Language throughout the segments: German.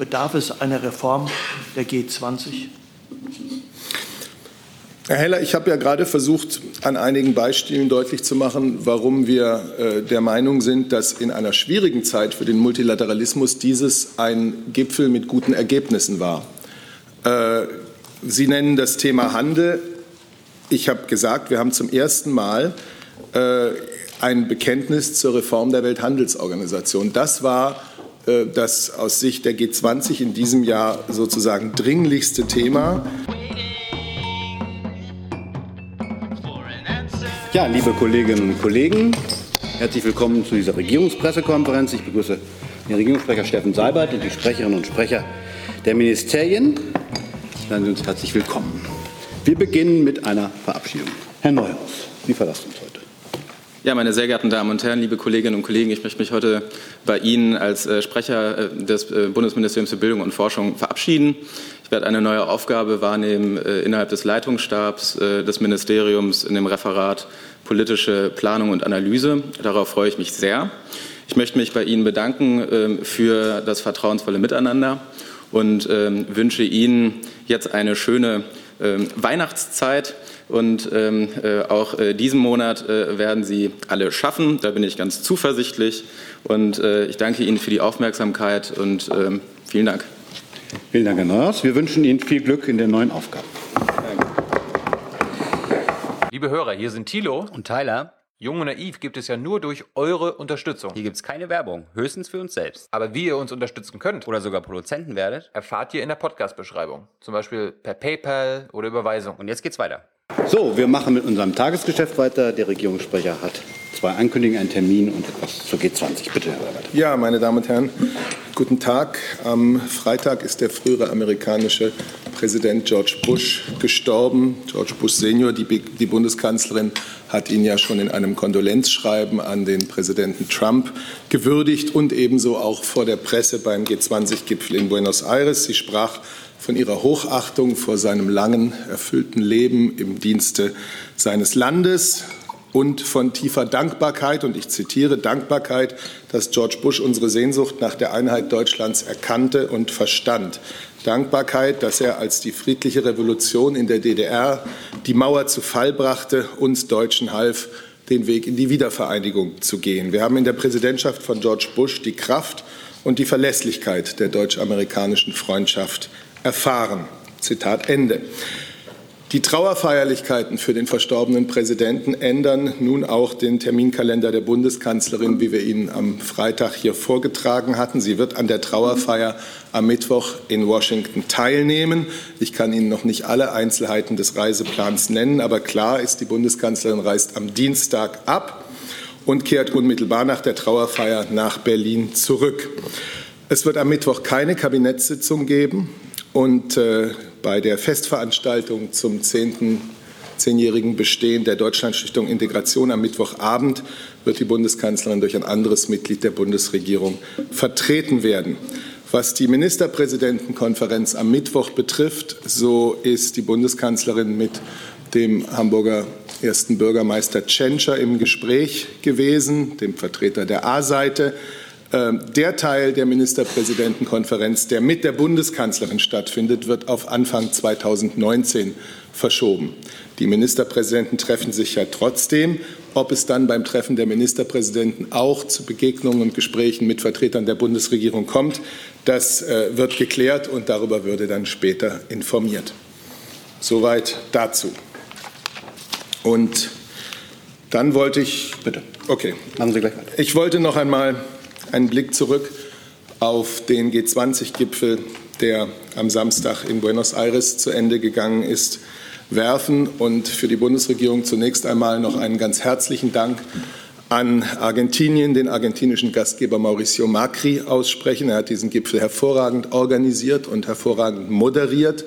Bedarf es einer Reform der G20? Herr Heller, ich habe ja gerade versucht, an einigen Beispielen deutlich zu machen, warum wir äh, der Meinung sind, dass in einer schwierigen Zeit für den Multilateralismus dieses ein Gipfel mit guten Ergebnissen war. Äh, Sie nennen das Thema Handel. Ich habe gesagt, wir haben zum ersten Mal äh, ein Bekenntnis zur Reform der Welthandelsorganisation. Das war das aus Sicht der G20 in diesem Jahr sozusagen dringlichste Thema. Ja, liebe Kolleginnen und Kollegen, herzlich willkommen zu dieser Regierungspressekonferenz. Ich begrüße den Regierungssprecher Steffen Seibert und die Sprecherinnen und Sprecher der Ministerien. Seien Sie uns herzlich willkommen. Wir beginnen mit einer Verabschiedung. Herr Neuhaus, Sie verlassen uns heute. Ja, meine sehr geehrten Damen und Herren, liebe Kolleginnen und Kollegen, ich möchte mich heute bei Ihnen als äh, Sprecher äh, des äh, Bundesministeriums für Bildung und Forschung verabschieden. Ich werde eine neue Aufgabe wahrnehmen innerhalb des Leitungsstabs des Ministeriums in dem Referat politische Planung und Analyse. Darauf freue ich mich sehr. Ich möchte mich bei Ihnen bedanken ähm, für das vertrauensvolle Miteinander und ähm, wünsche Ihnen jetzt eine schöne ähm, Weihnachtszeit. Und ähm, äh, auch äh, diesen Monat äh, werden Sie alle schaffen. Da bin ich ganz zuversichtlich. Und äh, ich danke Ihnen für die Aufmerksamkeit und ähm, vielen Dank. Vielen Dank, Herr Neuhaus. Wir wünschen Ihnen viel Glück in den neuen Aufgaben. Liebe Hörer, hier sind Thilo und Tyler. Jung und Naiv gibt es ja nur durch eure Unterstützung. Hier gibt es keine Werbung, höchstens für uns selbst. Aber wie ihr uns unterstützen könnt oder sogar Produzenten werdet, erfahrt ihr in der Podcast-Beschreibung. Zum Beispiel per PayPal oder Überweisung. Und jetzt geht's weiter. So, wir machen mit unserem Tagesgeschäft weiter. Der Regierungssprecher hat zwei Ankündigungen, einen Termin und etwas zur G20. Bitte, Herr Weibert. Ja, meine Damen und Herren, guten Tag. Am Freitag ist der frühere amerikanische Präsident George Bush gestorben. George Bush Senior, die, die Bundeskanzlerin, hat ihn ja schon in einem Kondolenzschreiben an den Präsidenten Trump gewürdigt und ebenso auch vor der Presse beim G20-Gipfel in Buenos Aires. Sie sprach von ihrer Hochachtung vor seinem langen, erfüllten Leben im Dienste seines Landes und von tiefer Dankbarkeit, und ich zitiere Dankbarkeit, dass George Bush unsere Sehnsucht nach der Einheit Deutschlands erkannte und verstand. Dankbarkeit, dass er als die friedliche Revolution in der DDR die Mauer zu Fall brachte, uns Deutschen half, den Weg in die Wiedervereinigung zu gehen. Wir haben in der Präsidentschaft von George Bush die Kraft und die Verlässlichkeit der deutsch-amerikanischen Freundschaft erfahren. Zitat Ende. Die Trauerfeierlichkeiten für den verstorbenen Präsidenten ändern nun auch den Terminkalender der Bundeskanzlerin, wie wir ihn am Freitag hier vorgetragen hatten. Sie wird an der Trauerfeier am Mittwoch in Washington teilnehmen. Ich kann Ihnen noch nicht alle Einzelheiten des Reiseplans nennen, aber klar ist, die Bundeskanzlerin reist am Dienstag ab und kehrt unmittelbar nach der Trauerfeier nach Berlin zurück. Es wird am Mittwoch keine Kabinettssitzung geben. Und äh, bei der Festveranstaltung zum 10. zehnjährigen Bestehen der Deutschlandstiftung Integration am Mittwochabend wird die Bundeskanzlerin durch ein anderes Mitglied der Bundesregierung vertreten werden. Was die Ministerpräsidentenkonferenz am Mittwoch betrifft, so ist die Bundeskanzlerin mit dem Hamburger ersten Bürgermeister Tschentscher im Gespräch gewesen, dem Vertreter der A-Seite. Ähm, der Teil der Ministerpräsidentenkonferenz, der mit der Bundeskanzlerin stattfindet, wird auf Anfang 2019 verschoben. Die Ministerpräsidenten treffen sich ja trotzdem. Ob es dann beim Treffen der Ministerpräsidenten auch zu Begegnungen und Gesprächen mit Vertretern der Bundesregierung kommt, das äh, wird geklärt und darüber würde dann später informiert. Soweit dazu. Und dann wollte ich. Bitte. Okay. Machen Sie gleich weiter. Ich wollte noch einmal einen Blick zurück auf den G20-Gipfel, der am Samstag in Buenos Aires zu Ende gegangen ist, werfen und für die Bundesregierung zunächst einmal noch einen ganz herzlichen Dank an Argentinien, den argentinischen Gastgeber Mauricio Macri aussprechen. Er hat diesen Gipfel hervorragend organisiert und hervorragend moderiert.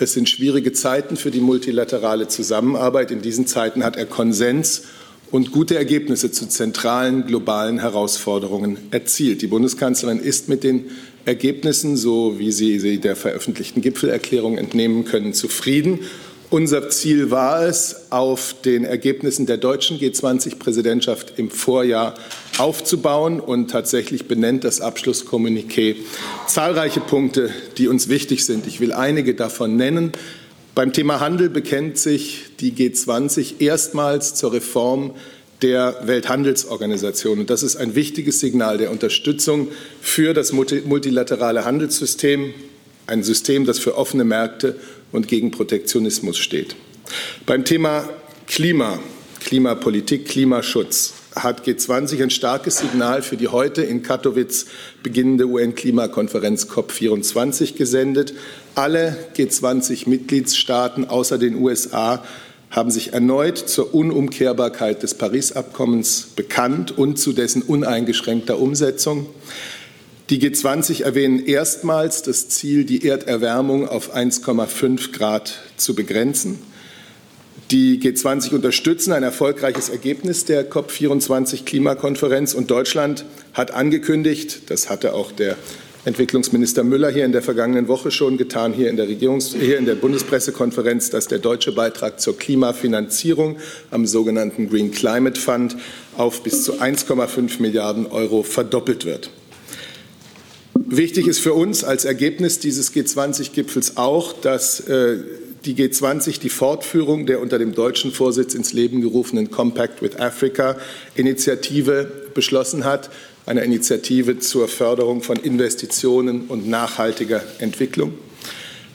Es sind schwierige Zeiten für die multilaterale Zusammenarbeit. In diesen Zeiten hat er Konsens und gute Ergebnisse zu zentralen globalen Herausforderungen erzielt. Die Bundeskanzlerin ist mit den Ergebnissen, so wie Sie sie der veröffentlichten Gipfelerklärung entnehmen können, zufrieden Unser Ziel war es, auf den Ergebnissen der deutschen G20-Präsidentschaft im Vorjahr aufzubauen. Und tatsächlich benennt das Abschlusskommuniqué zahlreiche Punkte, die uns wichtig sind. Ich will einige davon nennen. Beim Thema Handel bekennt sich die G20 erstmals zur Reform der Welthandelsorganisation. Und das ist ein wichtiges Signal der Unterstützung für das multilaterale Handelssystem, ein System, das für offene Märkte und gegen Protektionismus steht. Beim Thema Klima, Klimapolitik, Klimaschutz hat G20 ein starkes Signal für die heute in Katowice beginnende UN-Klimakonferenz COP24 gesendet. Alle G20-Mitgliedstaaten außer den USA haben sich erneut zur Unumkehrbarkeit des Paris-Abkommens bekannt und zu dessen uneingeschränkter Umsetzung. Die G20 erwähnen erstmals das Ziel, die Erderwärmung auf 1,5 Grad zu begrenzen. Die G20 unterstützen ein erfolgreiches Ergebnis der COP24 Klimakonferenz und Deutschland hat angekündigt, das hatte auch der Entwicklungsminister Müller hier in der vergangenen Woche schon getan, hier in der, Regierungs hier in der Bundespressekonferenz, dass der deutsche Beitrag zur Klimafinanzierung am sogenannten Green Climate Fund auf bis zu 1,5 Milliarden Euro verdoppelt wird. Wichtig ist für uns als Ergebnis dieses G20-Gipfels auch, dass äh, die G20 die Fortführung der unter dem deutschen Vorsitz ins Leben gerufenen Compact with Africa Initiative beschlossen hat, einer Initiative zur Förderung von Investitionen und nachhaltiger Entwicklung.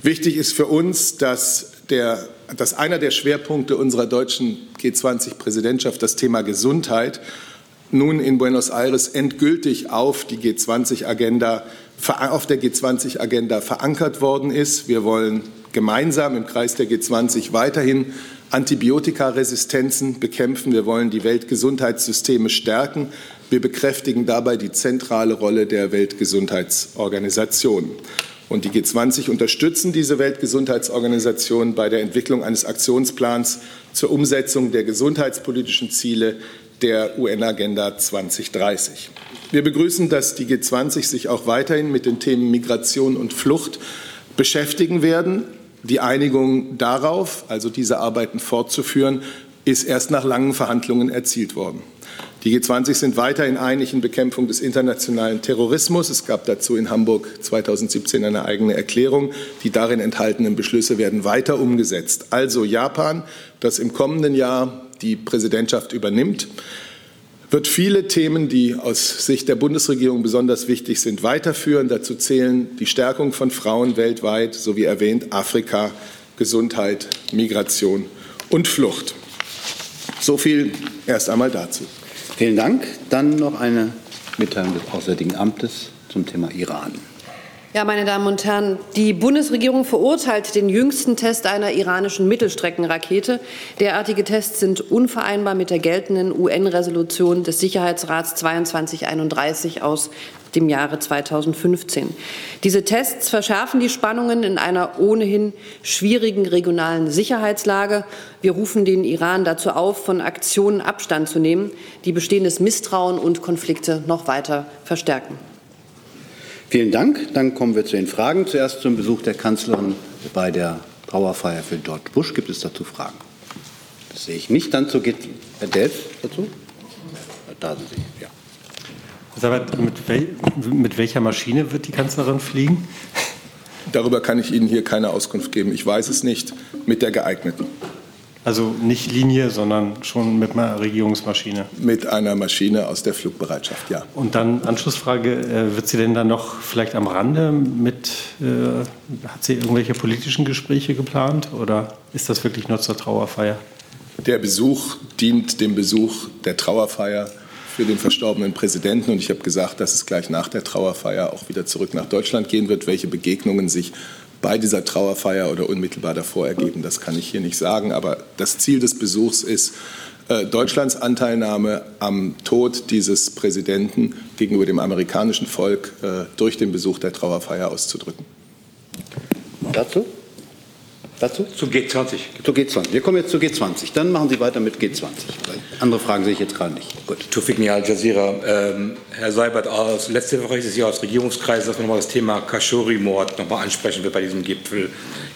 Wichtig ist für uns, dass, der, dass einer der Schwerpunkte unserer deutschen G20-Präsidentschaft das Thema Gesundheit nun in Buenos Aires endgültig auf die G20-Agenda auf der G20-Agenda verankert worden ist. Wir wollen gemeinsam im Kreis der G20 weiterhin Antibiotikaresistenzen bekämpfen. Wir wollen die Weltgesundheitssysteme stärken. Wir bekräftigen dabei die zentrale Rolle der Weltgesundheitsorganisation. Und die G20 unterstützen diese Weltgesundheitsorganisation bei der Entwicklung eines Aktionsplans zur Umsetzung der gesundheitspolitischen Ziele der UN-Agenda 2030. Wir begrüßen, dass die G20 sich auch weiterhin mit den Themen Migration und Flucht beschäftigen werden. Die Einigung darauf, also diese Arbeiten fortzuführen, ist erst nach langen Verhandlungen erzielt worden. Die G20 sind weiterhin einig in Bekämpfung des internationalen Terrorismus. Es gab dazu in Hamburg 2017 eine eigene Erklärung. Die darin enthaltenen Beschlüsse werden weiter umgesetzt. Also Japan, das im kommenden Jahr die Präsidentschaft übernimmt, wird viele Themen, die aus Sicht der Bundesregierung besonders wichtig sind, weiterführen. Dazu zählen die Stärkung von Frauen weltweit sowie erwähnt Afrika, Gesundheit, Migration und Flucht. So viel erst einmal dazu. Vielen Dank. Dann noch eine Mitteilung des Auswärtigen Amtes zum Thema Iran. Ja, meine Damen und Herren, die Bundesregierung verurteilt den jüngsten Test einer iranischen Mittelstreckenrakete. Derartige Tests sind unvereinbar mit der geltenden UN-Resolution des Sicherheitsrats 2231 aus dem Jahre 2015. Diese Tests verschärfen die Spannungen in einer ohnehin schwierigen regionalen Sicherheitslage. Wir rufen den Iran dazu auf, von Aktionen Abstand zu nehmen, die bestehendes Misstrauen und Konflikte noch weiter verstärken. Vielen Dank. Dann kommen wir zu den Fragen. Zuerst zum Besuch der Kanzlerin bei der Trauerfeier für George Bush. Gibt es dazu Fragen? Das sehe ich nicht. Dann geht Herr Delf dazu. Da sind Sie. Ja. Mit, wel mit welcher Maschine wird die Kanzlerin fliegen? Darüber kann ich Ihnen hier keine Auskunft geben. Ich weiß es nicht. Mit der geeigneten. Also nicht Linie, sondern schon mit einer Regierungsmaschine. Mit einer Maschine aus der Flugbereitschaft, ja. Und dann Anschlussfrage, äh, wird sie denn dann noch vielleicht am Rande mit, äh, hat sie irgendwelche politischen Gespräche geplant oder ist das wirklich nur zur Trauerfeier? Der Besuch dient dem Besuch der Trauerfeier für den verstorbenen Präsidenten. Und ich habe gesagt, dass es gleich nach der Trauerfeier auch wieder zurück nach Deutschland gehen wird. Welche Begegnungen sich bei dieser Trauerfeier oder unmittelbar davor ergeben. Das kann ich hier nicht sagen. Aber das Ziel des Besuchs ist, äh, Deutschlands Anteilnahme am Tod dieses Präsidenten gegenüber dem amerikanischen Volk äh, durch den Besuch der Trauerfeier auszudrücken. Dazu? Dazu? Zu G20. Zu G20. Wir kommen jetzt zu G20. Dann machen Sie weiter mit G20. Andere Fragen sehe ich jetzt gerade nicht. Gut. Tufik Al Jazeera. Ähm, Herr Seibert, aus, letzte Woche ist es ja aus Regierungskreisen, dass man nochmal das Thema Khashoggi-Mord nochmal ansprechen wird bei diesem Gipfel.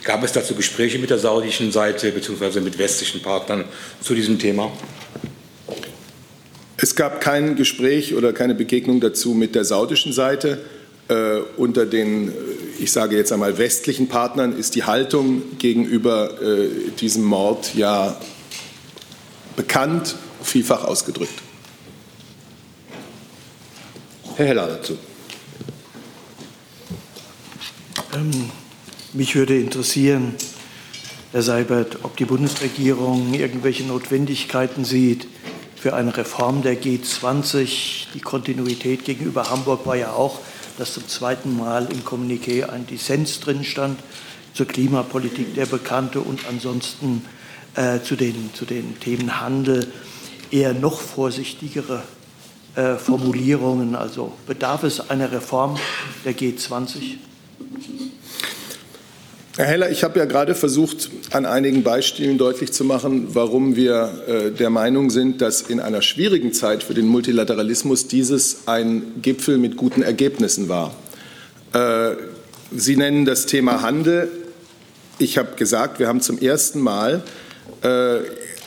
Gab es dazu Gespräche mit der saudischen Seite bzw. mit westlichen Partnern zu diesem Thema? Es gab kein Gespräch oder keine Begegnung dazu mit der saudischen Seite. Äh, unter den, äh, ich sage jetzt einmal, westlichen Partnern ist die Haltung gegenüber äh, diesem Mord ja bekannt, vielfach ausgedrückt. Herr Heller dazu. Ähm, mich würde interessieren, Herr Seibert, ob die Bundesregierung irgendwelche Notwendigkeiten sieht für eine Reform der G20. Die Kontinuität gegenüber Hamburg war ja auch dass zum zweiten Mal im Kommuniqué ein Dissens drin stand zur Klimapolitik, der bekannte und ansonsten äh, zu, den, zu den Themen Handel eher noch vorsichtigere äh, Formulierungen. Also bedarf es einer Reform der G20? Herr Heller, ich habe ja gerade versucht, an einigen Beispielen deutlich zu machen, warum wir äh, der Meinung sind, dass in einer schwierigen Zeit für den Multilateralismus dieses ein Gipfel mit guten Ergebnissen war. Äh, Sie nennen das Thema Handel. Ich habe gesagt, wir haben zum ersten Mal äh,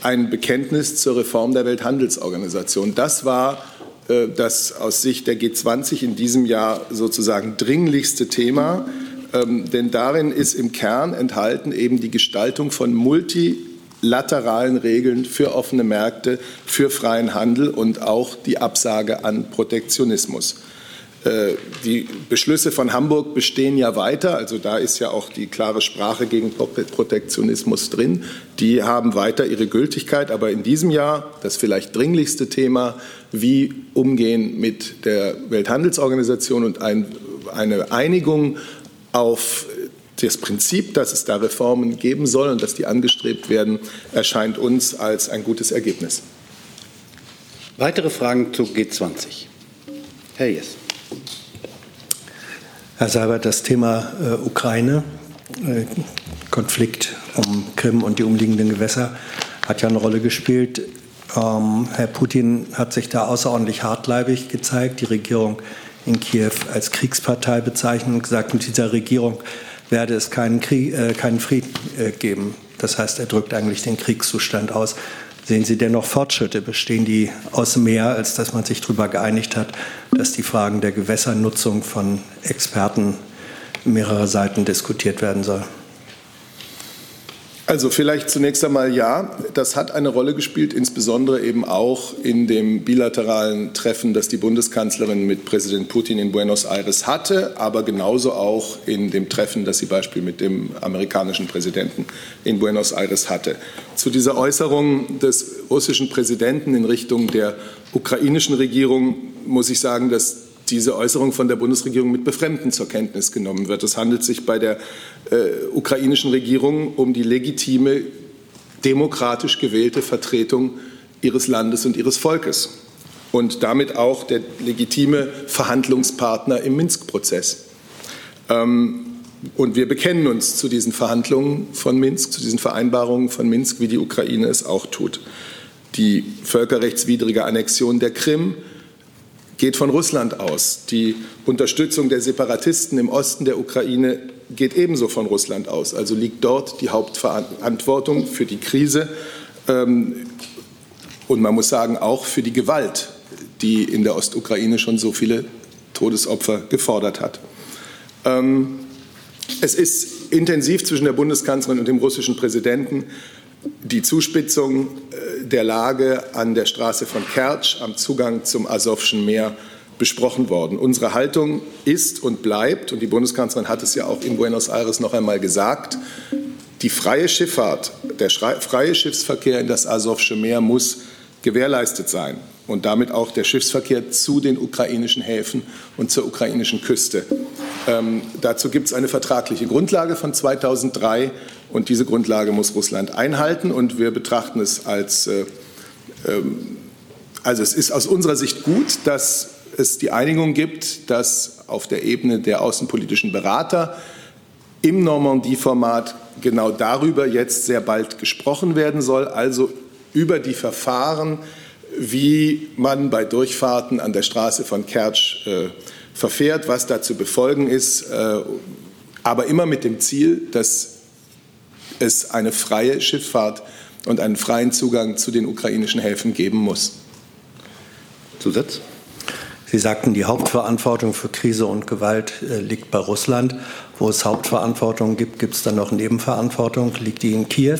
ein Bekenntnis zur Reform der Welthandelsorganisation. Das war das aus Sicht der G20 in diesem Jahr sozusagen dringlichste Thema ähm, denn darin ist im Kern enthalten eben die Gestaltung von multilateralen Regeln für offene Märkte, für freien Handel und auch die Absage an Protektionismus. Äh, die Beschlüsse von Hamburg bestehen ja weiter, also da ist ja auch die klare Sprache gegen Protektionismus drin. Die haben weiter ihre Gültigkeit, aber in diesem Jahr das vielleicht dringlichste Thema, wie umgehen mit der Welthandelsorganisation und ein, eine Einigung auf das Prinzip, dass es da Reformen geben soll und dass die angestrebt werden, erscheint uns als ein gutes Ergebnis. Weitere Fragen zu G20? Herr Jess. Herr Seibert, das Thema äh, Ukraine, äh, Konflikt um Krim und die umliegenden Gewässer hat ja eine Rolle gespielt. Ähm, Herr Putin hat sich da außerordentlich hartleibig gezeigt. Die Regierung in Kiew als Kriegspartei bezeichnet und gesagt, mit dieser Regierung werde es keinen, Krieg, äh, keinen Frieden äh, geben. Das heißt, er drückt eigentlich den Kriegszustand aus. Sehen Sie dennoch Fortschritte? Bestehen die aus mehr, als dass man sich darüber geeinigt hat, dass die Fragen der Gewässernutzung von Experten mehrerer Seiten diskutiert werden soll? Also vielleicht zunächst einmal ja, das hat eine Rolle gespielt, insbesondere eben auch in dem bilateralen Treffen, das die Bundeskanzlerin mit Präsident Putin in Buenos Aires hatte, aber genauso auch in dem Treffen, das sie beispielsweise mit dem amerikanischen Präsidenten in Buenos Aires hatte. Zu dieser Äußerung des russischen Präsidenten in Richtung der ukrainischen Regierung muss ich sagen, dass diese Äußerung von der Bundesregierung mit Befremden zur Kenntnis genommen wird. Es handelt sich bei der äh, ukrainischen Regierung um die legitime, demokratisch gewählte Vertretung ihres Landes und ihres Volkes und damit auch der legitime Verhandlungspartner im Minsk-Prozess. Ähm, und wir bekennen uns zu diesen Verhandlungen von Minsk, zu diesen Vereinbarungen von Minsk, wie die Ukraine es auch tut. Die völkerrechtswidrige Annexion der Krim, geht von Russland aus. Die Unterstützung der Separatisten im Osten der Ukraine geht ebenso von Russland aus. Also liegt dort die Hauptverantwortung für die Krise ähm, und man muss sagen auch für die Gewalt, die in der Ostukraine schon so viele Todesopfer gefordert hat. Ähm, es ist intensiv zwischen der Bundeskanzlerin und dem russischen Präsidenten die Zuspitzung äh, der Lage an der Straße von Kertsch am Zugang zum Asowschen Meer besprochen worden. Unsere Haltung ist und bleibt, und die Bundeskanzlerin hat es ja auch in Buenos Aires noch einmal gesagt, die freie Schifffahrt, der freie Schiffsverkehr in das Asowsche Meer muss gewährleistet sein und damit auch der Schiffsverkehr zu den ukrainischen Häfen und zur ukrainischen Küste. Ähm, dazu gibt es eine vertragliche Grundlage von 2003 und diese Grundlage muss Russland einhalten. Und wir betrachten es als, äh, ähm, also es ist aus unserer Sicht gut, dass es die Einigung gibt, dass auf der Ebene der außenpolitischen Berater im Normandie-Format genau darüber jetzt sehr bald gesprochen werden soll, also über die Verfahren, wie man bei Durchfahrten an der Straße von Kertsch äh, verfährt, was da zu befolgen ist, äh, aber immer mit dem Ziel, dass es eine freie Schifffahrt und einen freien Zugang zu den ukrainischen Häfen geben muss. Zusatz? Sie sagten, die Hauptverantwortung für Krise und Gewalt äh, liegt bei Russland. Wo es Hauptverantwortung gibt, gibt es dann noch Nebenverantwortung? Liegt die in Kiew?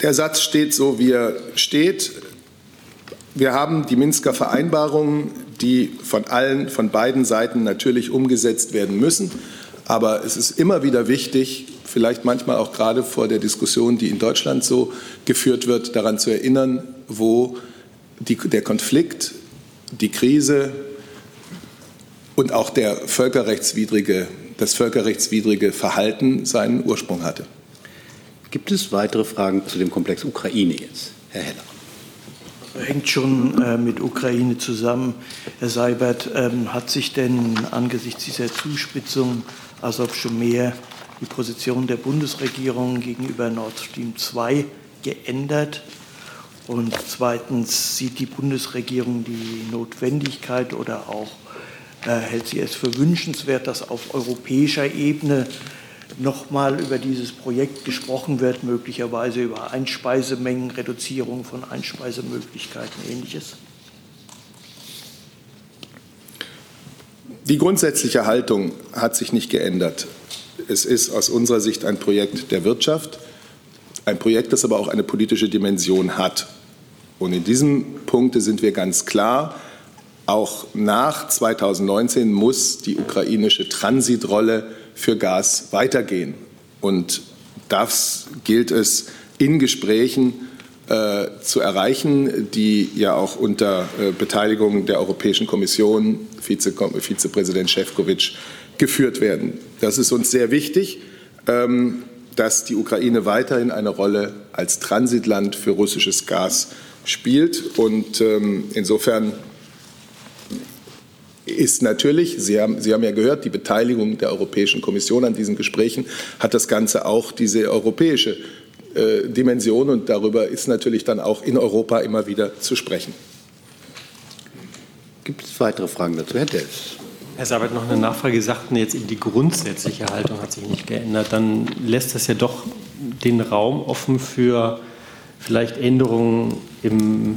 Der Satz steht so, wie er steht. Wir haben die Minsker Vereinbarungen, die von allen, von beiden Seiten natürlich umgesetzt werden müssen. Aber es ist immer wieder wichtig, vielleicht manchmal auch gerade vor der Diskussion, die in Deutschland so geführt wird, daran zu erinnern, wo die, der Konflikt, die Krise und auch der völkerrechtswidrige, das völkerrechtswidrige Verhalten seinen Ursprung hatte. Gibt es weitere Fragen zu dem Komplex Ukraine jetzt? Herr Heller. Hängt schon äh, mit Ukraine zusammen. Herr Seibert, ähm, hat sich denn angesichts dieser Zuspitzung Azov schon mehr die Position der Bundesregierung gegenüber Nord Stream 2 geändert? Und zweitens sieht die Bundesregierung die Notwendigkeit oder auch äh, hält sie es für wünschenswert, dass auf europäischer Ebene nochmal über dieses Projekt gesprochen wird, möglicherweise über Einspeisemengen, Reduzierung von Einspeisemöglichkeiten, ähnliches? Die grundsätzliche Haltung hat sich nicht geändert. Es ist aus unserer Sicht ein Projekt der Wirtschaft, ein Projekt, das aber auch eine politische Dimension hat. Und in diesem Punkt sind wir ganz klar, auch nach 2019 muss die ukrainische Transitrolle für Gas weitergehen. Und das gilt es in Gesprächen äh, zu erreichen, die ja auch unter äh, Beteiligung der Europäischen Kommission, Vize Vizepräsident Šefčovič, geführt werden. Das ist uns sehr wichtig. Ähm, dass die Ukraine weiterhin eine Rolle als Transitland für russisches Gas spielt. Und ähm, insofern ist natürlich, Sie haben, Sie haben ja gehört, die Beteiligung der Europäischen Kommission an diesen Gesprächen hat das Ganze auch diese europäische äh, Dimension und darüber ist natürlich dann auch in Europa immer wieder zu sprechen. Gibt es weitere Fragen dazu? Herr Dels. Herr Sabat, noch eine Nachfrage. Sie sagten jetzt, die grundsätzliche Haltung hat sich nicht geändert. Dann lässt das ja doch den Raum offen für vielleicht Änderungen im,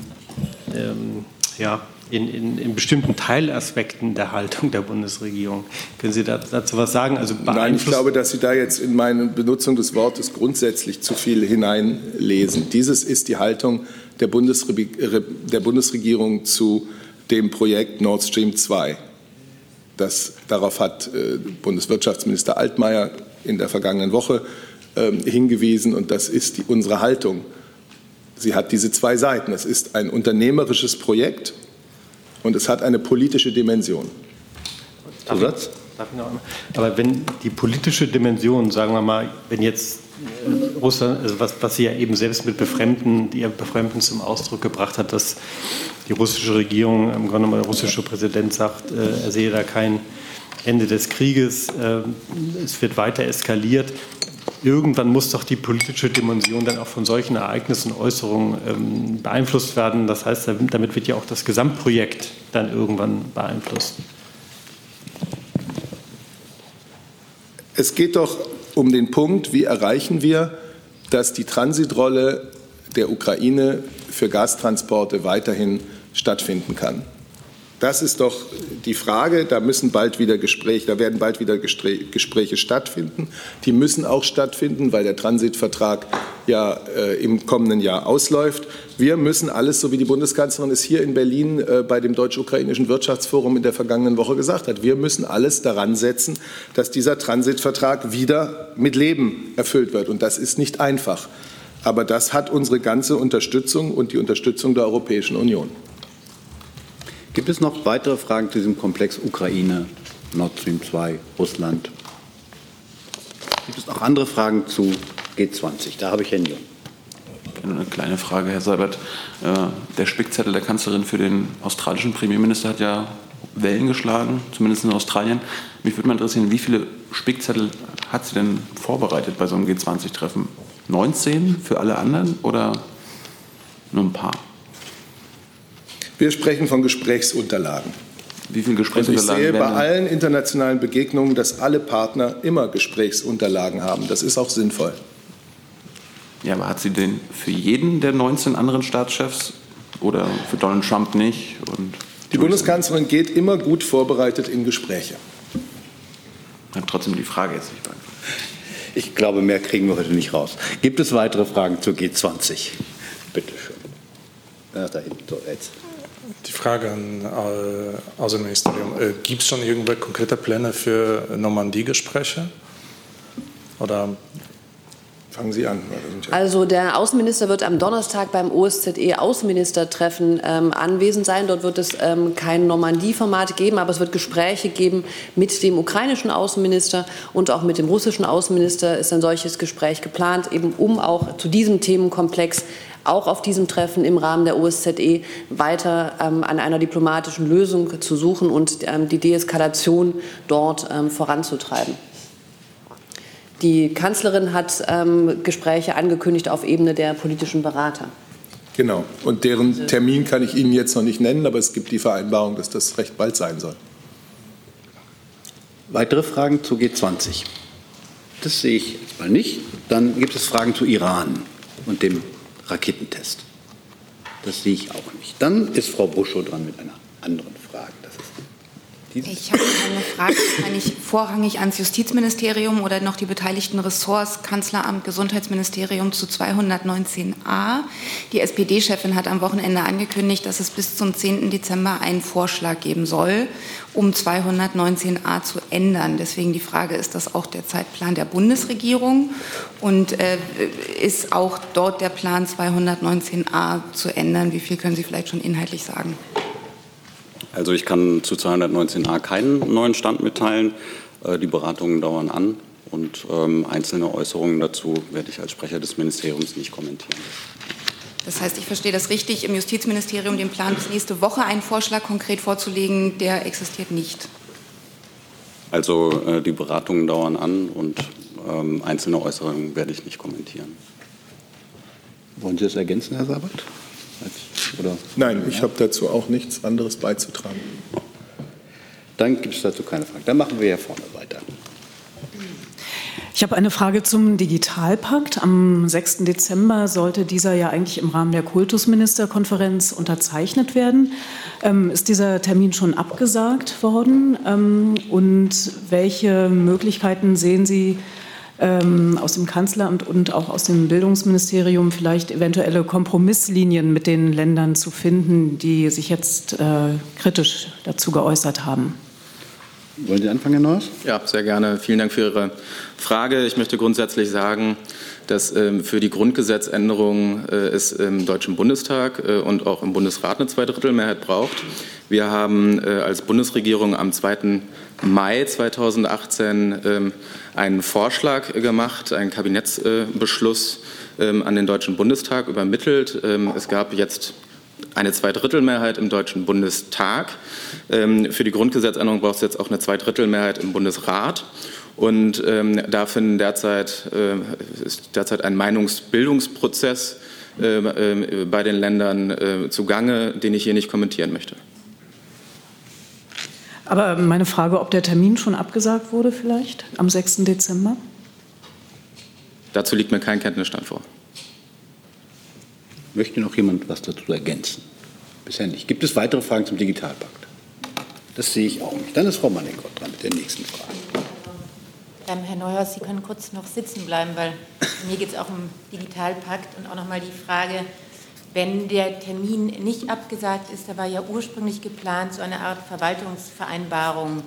ähm, ja, in, in, in, bestimmten Teilaspekten der Haltung der Bundesregierung. Können Sie dazu was sagen? Also Nein, ich glaube, dass Sie da jetzt in meine Benutzung des Wortes grundsätzlich zu viel hineinlesen. Dieses ist die Haltung der, Bundesre der Bundesregierung zu dem Projekt Nord Stream 2. Das, darauf hat äh, Bundeswirtschaftsminister Altmaier in der vergangenen Woche äh, hingewiesen und das ist die, unsere Haltung. Sie hat diese zwei Seiten. Es ist ein unternehmerisches Projekt und es hat eine politische Dimension. Zusatz? Aber wenn die politische Dimension, sagen wir mal, wenn jetzt äh, Russland, also was, was sie ja eben selbst mit Befremden, die ihr Befremden zum Ausdruck gebracht hat, dass die russische Regierung, im Grunde genommen der russische Präsident sagt, äh, er sehe da kein Ende des Krieges, äh, es wird weiter eskaliert. Irgendwann muss doch die politische Dimension dann auch von solchen Ereignissen, Äußerungen ähm, beeinflusst werden. Das heißt, damit wird ja auch das Gesamtprojekt dann irgendwann beeinflusst. Es geht doch um den Punkt, wie erreichen wir, dass die Transitrolle der Ukraine für Gastransporte weiterhin stattfinden kann. Das ist doch die Frage. Da müssen bald wieder Gespräche, da werden bald wieder Gespräche stattfinden. Die müssen auch stattfinden, weil der Transitvertrag ja äh, im kommenden Jahr ausläuft. Wir müssen alles, so wie die Bundeskanzlerin es hier in Berlin äh, bei dem Deutsch-Ukrainischen Wirtschaftsforum in der vergangenen Woche gesagt hat, wir müssen alles daran setzen, dass dieser Transitvertrag wieder mit Leben erfüllt wird. Und das ist nicht einfach. Aber das hat unsere ganze Unterstützung und die Unterstützung der Europäischen Union. Gibt es noch weitere Fragen zu diesem Komplex Ukraine, Nord Stream 2, Russland? Gibt es noch andere Fragen zu G20? Da habe ich Herrn. Eine kleine Frage, Herr Seibert. Äh, der Spickzettel der Kanzlerin für den australischen Premierminister hat ja Wellen geschlagen, zumindest in Australien. Mich würde mal interessieren, wie viele Spickzettel hat sie denn vorbereitet bei so einem G20-Treffen? 19 für alle anderen oder nur ein paar? Wir sprechen von Gesprächsunterlagen. Wie viele Und ich Gesprächsunterlagen sehe bei denn- allen internationalen Begegnungen, dass alle Partner immer Gesprächsunterlagen haben. Das ist auch sinnvoll. Ja, aber hat sie den für jeden der 19 anderen Staatschefs oder für Donald Trump nicht? Und Die Bundeskanzlerin geht immer gut vorbereitet in Gespräche. Ich habe trotzdem die Frage jetzt nicht beantwortet. Ich glaube, mehr kriegen wir heute nicht raus. Gibt es weitere Fragen zur G20? Bitte schön. Ja, da hinten, so jetzt. Die Frage an äh, Außenministerium. Äh, Gibt es schon irgendwelche konkrete Pläne für Normandie-Gespräche? Oder fangen Sie an. Also der Außenminister wird am Donnerstag beim OSZE-Außenministertreffen ähm, anwesend sein. Dort wird es ähm, kein Normandie-Format geben, aber es wird Gespräche geben mit dem ukrainischen Außenminister und auch mit dem russischen Außenminister ist ein solches Gespräch geplant, eben um auch zu diesem Themenkomplex auch auf diesem Treffen im Rahmen der OSZE weiter ähm, an einer diplomatischen Lösung zu suchen und ähm, die Deeskalation dort ähm, voranzutreiben. Die Kanzlerin hat ähm, Gespräche angekündigt auf Ebene der politischen Berater. Genau. Und deren Termin kann ich Ihnen jetzt noch nicht nennen, aber es gibt die Vereinbarung, dass das recht bald sein soll. Weitere Fragen zu G20? Das sehe ich jetzt mal nicht. Dann gibt es Fragen zu Iran und dem Raketentest. Das sehe ich auch nicht. Dann ist Frau Buschow dran mit einer anderen diese. Ich habe eine Frage, wahrscheinlich vorrangig ans Justizministerium oder noch die beteiligten Ressorts, Kanzleramt, Gesundheitsministerium zu 219a. Die SPD-Chefin hat am Wochenende angekündigt, dass es bis zum 10. Dezember einen Vorschlag geben soll, um 219a zu ändern. Deswegen die Frage, ist das auch der Zeitplan der Bundesregierung? Und äh, ist auch dort der Plan, 219a zu ändern? Wie viel können Sie vielleicht schon inhaltlich sagen? Also ich kann zu 219a keinen neuen Stand mitteilen. Äh, Die Beratungen dauern an und ähm, einzelne Äußerungen dazu werde ich als Sprecher des Ministeriums nicht kommentieren. Das heißt, ich verstehe das richtig, im Justizministerium den Plan bis nächste Woche einen Vorschlag konkret vorzulegen, der existiert nicht. Also äh, die Beratungen dauern an und ähm, einzelne Äußerungen werde ich nicht kommentieren. Wollen Sie das ergänzen, Herr Sabat? Oder? Nein, ich habe dazu auch nichts anderes beizutragen. Dann gibt es dazu keine Fragen. Dann machen wir hier vorne weiter. Ich habe eine Frage zum Digitalpakt. Am 6. Dezember sollte dieser ja eigentlich im Rahmen der Kultusministerkonferenz unterzeichnet werden. Ähm, ist dieser Termin schon abgesagt worden? Ähm, und welche Möglichkeiten sehen Sie ähm, aus dem Kanzleramt und auch aus dem Bildungsministerium, vielleicht eventuelle Kompromisslinien mit den Ländern zu finden, die sich jetzt äh, kritisch dazu geäußert haben? Wollen Sie anfangen, Herr Neuers? Ja, sehr gerne. Vielen Dank für Ihre Frage. Ich möchte grundsätzlich sagen, dass ähm, für die Grundgesetzänderung äh, es im Deutschen Bundestag äh, und auch im Bundesrat eine Zweidrittelmehrheit braucht. Wir haben äh, als Bundesregierung am 2. Mai 2018 ähm, einen Vorschlag gemacht, einen Kabinettsbeschluss ähm, an den Deutschen Bundestag übermittelt. Ähm, Es gab jetzt eine Zweidrittelmehrheit im Deutschen Bundestag. Ähm, Für die Grundgesetzänderung braucht es jetzt auch eine Zweidrittelmehrheit im Bundesrat. Und da finden derzeit, äh, ist derzeit ein Meinungsbildungsprozess äh, äh, bei den Ländern äh, zugange, den ich hier nicht kommentieren möchte. Aber meine Frage, ob der Termin schon abgesagt wurde vielleicht am 6. Dezember? Dazu liegt mir kein Kenntnisstand vor. Möchte noch jemand was dazu ergänzen? Bisher nicht. Gibt es weitere Fragen zum Digitalpakt? Das sehe ich auch nicht. Dann ist Frau Manningott dran mit der nächsten Frage. Ähm, Herr Neuhaus, Sie können kurz noch sitzen bleiben, weil mir geht es auch um Digitalpakt und auch noch mal die Frage, wenn der Termin nicht abgesagt ist, da war ja ursprünglich geplant, so eine Art Verwaltungsvereinbarung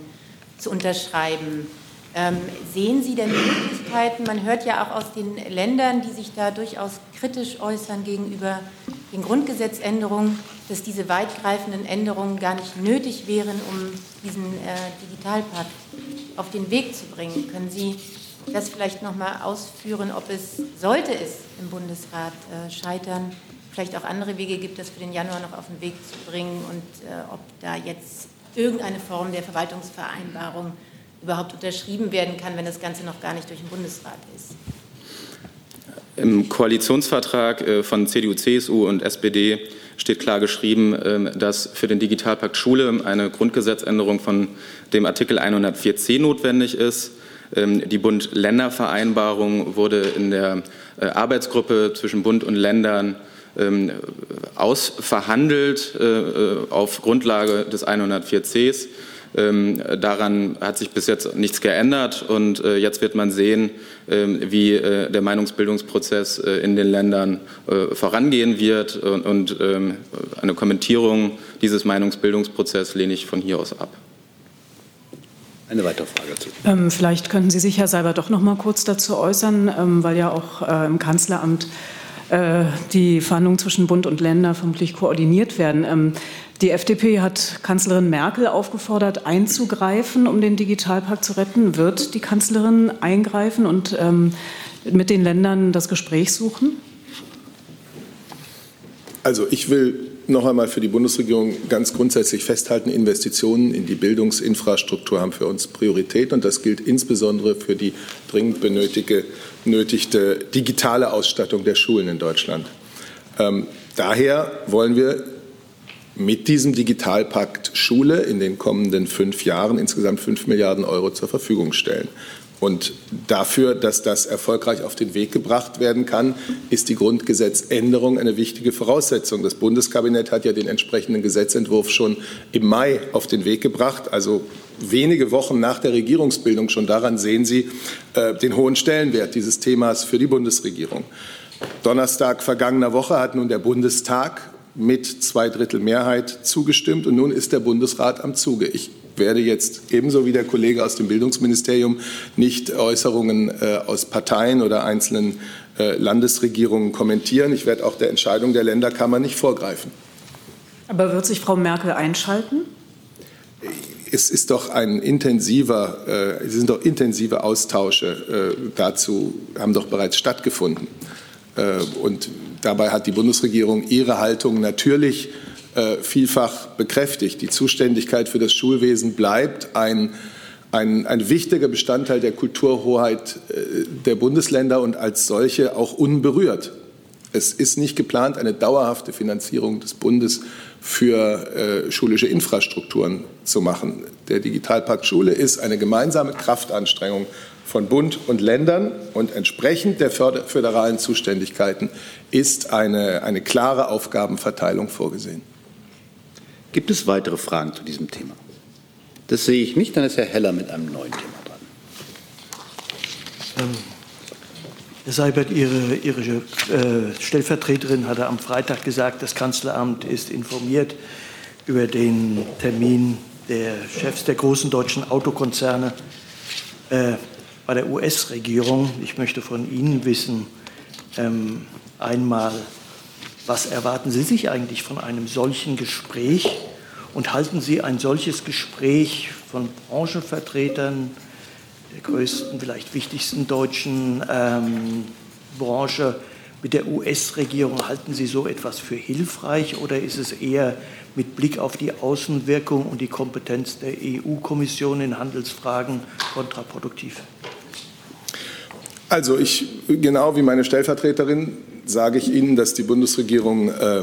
zu unterschreiben. Ähm, sehen Sie denn Möglichkeiten, man hört ja auch aus den Ländern, die sich da durchaus kritisch äußern gegenüber den Grundgesetzänderungen, dass diese weitgreifenden Änderungen gar nicht nötig wären, um diesen äh, Digitalpakt auf den Weg zu bringen. Können Sie das vielleicht noch mal ausführen, ob es, sollte es im Bundesrat äh, scheitern, vielleicht auch andere Wege gibt, das für den Januar noch auf den Weg zu bringen und äh, ob da jetzt irgendeine Form der Verwaltungsvereinbarung überhaupt unterschrieben werden kann, wenn das Ganze noch gar nicht durch den Bundesrat ist. Im Koalitionsvertrag äh, von CDU, CSU und SPD steht klar geschrieben, ähm, dass für den Digitalpakt Schule eine Grundgesetzänderung von dem Artikel 104c notwendig ist. Ähm, die Bund-Länder-Vereinbarung wurde in der äh, Arbeitsgruppe zwischen Bund und Ländern ausverhandelt äh, auf Grundlage des 104cs. Ähm, daran hat sich bis jetzt nichts geändert und äh, jetzt wird man sehen, ähm, wie äh, der Meinungsbildungsprozess äh, in den Ländern äh, vorangehen wird und, und ähm, eine Kommentierung dieses Meinungsbildungsprozesses lehne ich von hier aus ab. Eine weitere Frage dazu. Ähm, vielleicht könnten Sie sich, Herr Seiber, doch noch mal kurz dazu äußern, ähm, weil ja auch äh, im Kanzleramt äh, die Verhandlungen zwischen Bund und Ländern vermutlich koordiniert werden. Ähm, die FDP hat Kanzlerin Merkel aufgefordert, einzugreifen, um den Digitalpakt zu retten. Wird die Kanzlerin eingreifen und ähm, mit den Ländern das Gespräch suchen? Also ich will noch einmal für die Bundesregierung ganz grundsätzlich festhalten, Investitionen in die Bildungsinfrastruktur haben für uns Priorität und das gilt insbesondere für die dringend benötigte digitale Ausstattung der Schulen in Deutschland. Ähm, daher wollen wir mit diesem Digitalpakt Schule in den kommenden fünf Jahren insgesamt fünf Milliarden Euro zur Verfügung stellen. Und dafür, dass das erfolgreich auf den Weg gebracht werden kann, ist die Grundgesetzänderung eine wichtige Voraussetzung. Das Bundeskabinett hat ja den entsprechenden Gesetzentwurf schon im Mai auf den Weg gebracht, also wenige Wochen nach der Regierungsbildung. Schon daran sehen Sie äh, den hohen Stellenwert dieses Themas für die Bundesregierung. Donnerstag vergangener Woche hat nun der Bundestag mit zwei Drittel Mehrheit zugestimmt und nun ist der Bundesrat am Zuge. Ich werde jetzt ebenso wie der Kollege aus dem Bildungsministerium nicht Äußerungen äh, aus Parteien oder einzelnen äh, Landesregierungen kommentieren. Ich werde auch der Entscheidung der Länderkammer nicht vorgreifen. Aber wird sich Frau Merkel einschalten? Es ist doch ein intensiver, äh, es sind doch intensive Austausche dazu, haben doch bereits stattgefunden. Und dabei hat die Bundesregierung ihre Haltung natürlich vielfach bekräftigt. Die Zuständigkeit für das Schulwesen bleibt ein, ein, ein wichtiger Bestandteil der Kulturhoheit äh, der Bundesländer und als solche auch unberührt. Es ist nicht geplant, eine dauerhafte Finanzierung des Bundes für äh, schulische Infrastrukturen zu machen. Der Digitalpakt Schule ist eine gemeinsame Kraftanstrengung von Bund und Ländern und entsprechend der föderalen Zuständigkeiten ist eine, eine klare Aufgabenverteilung vorgesehen. Gibt es weitere Fragen zu diesem Thema? Das sehe ich nicht. Dann ist Herr Heller mit einem neuen Thema dran. Ähm, Herr Seibert, Ihre, Ihre äh, Stellvertreterin hatte am Freitag gesagt, das Kanzleramt ist informiert über den Termin der Chefs der großen deutschen Autokonzerne äh, bei der US-Regierung. Ich möchte von Ihnen wissen, ähm, einmal, was erwarten Sie sich eigentlich von einem solchen Gespräch und halten Sie ein solches Gespräch von Branchenvertretern der größten, vielleicht wichtigsten deutschen ähm, Branche mit der US-Regierung, halten Sie so etwas für hilfreich oder ist es eher mit Blick auf die Außenwirkung und die Kompetenz der EU-Kommission in Handelsfragen kontraproduktiv? Also ich, genau wie meine Stellvertreterin, sage ich Ihnen, dass die Bundesregierung äh,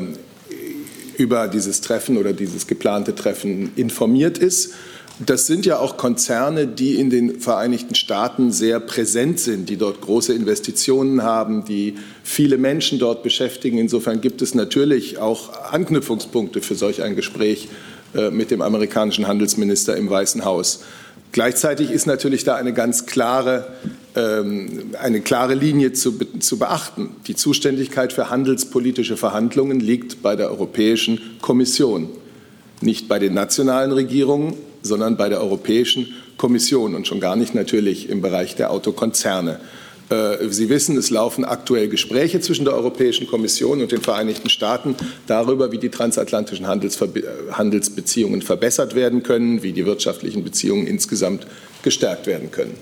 über dieses Treffen oder dieses geplante Treffen informiert ist. Das sind ja auch Konzerne, die in den Vereinigten Staaten sehr präsent sind, die dort große Investitionen haben, die viele Menschen dort beschäftigen. Insofern gibt es natürlich auch Anknüpfungspunkte für solch ein Gespräch äh, mit dem amerikanischen Handelsminister im Weißen Haus. Gleichzeitig ist natürlich da eine ganz klare, ähm, eine klare Linie zu, zu beachten. Die Zuständigkeit für handelspolitische Verhandlungen liegt bei der Europäischen Kommission, nicht bei den nationalen Regierungen, sondern bei der Europäischen Kommission und schon gar nicht natürlich im Bereich der Autokonzerne. Äh, Sie wissen, es laufen aktuell Gespräche zwischen der Europäischen Kommission und den Vereinigten Staaten darüber, wie die transatlantischen Handelsbeziehungen verbessert werden können, wie die wirtschaftlichen Beziehungen insgesamt gestärkt werden können.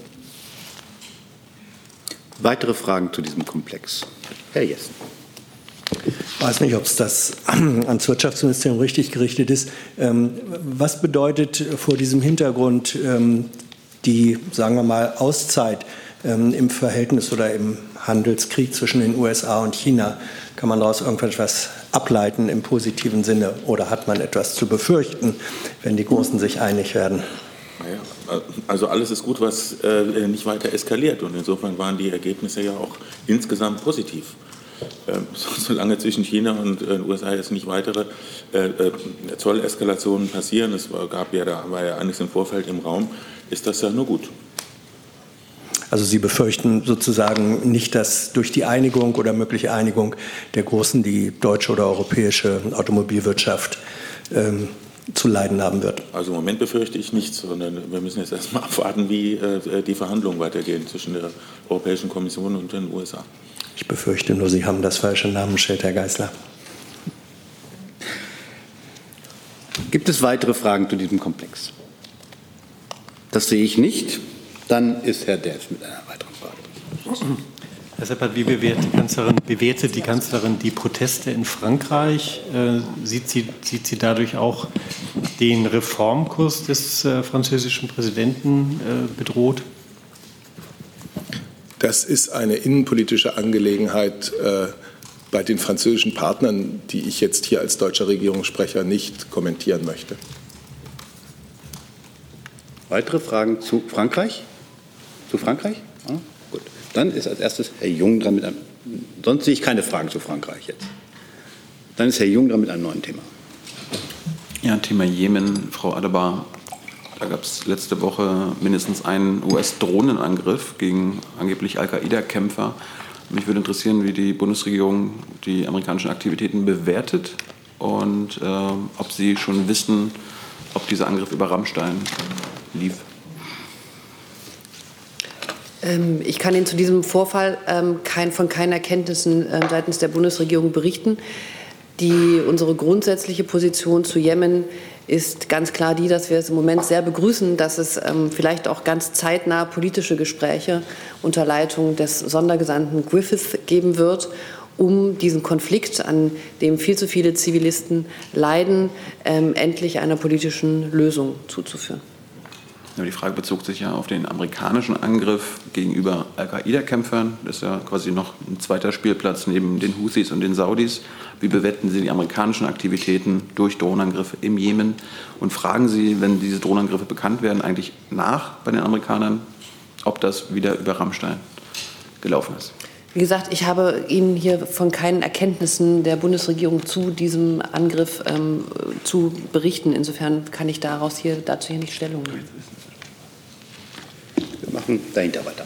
Weitere Fragen zu diesem Komplex? Herr Jessen. Ich weiß nicht, ob es das ans Wirtschaftsministerium richtig gerichtet ist. Ähm, was bedeutet vor diesem Hintergrund ähm, die, sagen wir mal, Auszeit ähm, im Verhältnis oder im Handelskrieg zwischen den USA und China? Kann man daraus irgendwas ableiten im positiven Sinne oder hat man etwas zu befürchten, wenn die Großen sich einig werden? Naja, also alles ist gut, was äh, nicht weiter eskaliert. Und insofern waren die Ergebnisse ja auch insgesamt positiv. Ähm, solange zwischen China und den äh, USA jetzt nicht weitere äh, äh, Zolleskalationen passieren, es gab ja, da war ja einiges im Vorfeld im Raum, ist das ja nur gut. Also Sie befürchten sozusagen nicht, dass durch die Einigung oder mögliche Einigung der Großen die deutsche oder europäische Automobilwirtschaft ähm, zu leiden haben wird? Also im Moment befürchte ich nichts, sondern wir müssen jetzt erstmal abwarten, wie äh, die Verhandlungen weitergehen zwischen der Europäischen Kommission und den USA. Ich befürchte nur, Sie haben das falsche Namensschild, Herr Geißler. Gibt es weitere Fragen zu diesem Komplex? Das sehe ich nicht. Dann ist Herr Delf mit einer weiteren Frage. Herr Seppert, wie bewertet die Kanzlerin, bewertet die, Kanzlerin die Proteste in Frankreich? Äh, sieht, sie, sieht sie dadurch auch den Reformkurs des äh, französischen Präsidenten äh, bedroht? Das ist eine innenpolitische Angelegenheit äh, bei den französischen Partnern, die ich jetzt hier als deutscher Regierungssprecher nicht kommentieren möchte. Weitere Fragen zu Frankreich? Zu Frankreich? Ja, gut. Dann ist als erstes Herr Jung dran mit einem. Sonst sehe ich keine Fragen zu Frankreich jetzt. Dann ist Herr Jung dran mit einem neuen Thema. Ja, Thema Jemen. Frau Adebar, da gab es letzte Woche mindestens einen US-Drohnenangriff gegen angeblich Al-Qaida-Kämpfer. Mich würde interessieren, wie die Bundesregierung die amerikanischen Aktivitäten bewertet und äh, ob Sie schon wissen, ob dieser Angriff über Rammstein lief. Ähm, ich kann Ihnen zu diesem Vorfall ähm, kein, von keinen Erkenntnissen äh, seitens der Bundesregierung berichten. Die, unsere grundsätzliche Position zu Jemen ist ganz klar die, dass wir es im Moment sehr begrüßen, dass es ähm, vielleicht auch ganz zeitnah politische Gespräche unter Leitung des Sondergesandten Griffith geben wird, um diesen Konflikt, an dem viel zu viele Zivilisten leiden, ähm, endlich einer politischen Lösung zuzuführen. Die Frage bezog sich ja auf den amerikanischen Angriff gegenüber Al-Qaida-Kämpfern. Das ist ja quasi noch ein zweiter Spielplatz neben den Houthis und den Saudis. Wie bewerten Sie die amerikanischen Aktivitäten durch Drohnenangriffe im Jemen? Und fragen Sie, wenn diese Drohnenangriffe bekannt werden, eigentlich nach bei den Amerikanern, ob das wieder über Rammstein gelaufen ist? Wie gesagt, ich habe Ihnen hier von keinen Erkenntnissen der Bundesregierung zu diesem Angriff ähm, zu berichten. Insofern kann ich daraus hier dazu hier nicht Stellung nehmen. Machen dahinter weiter.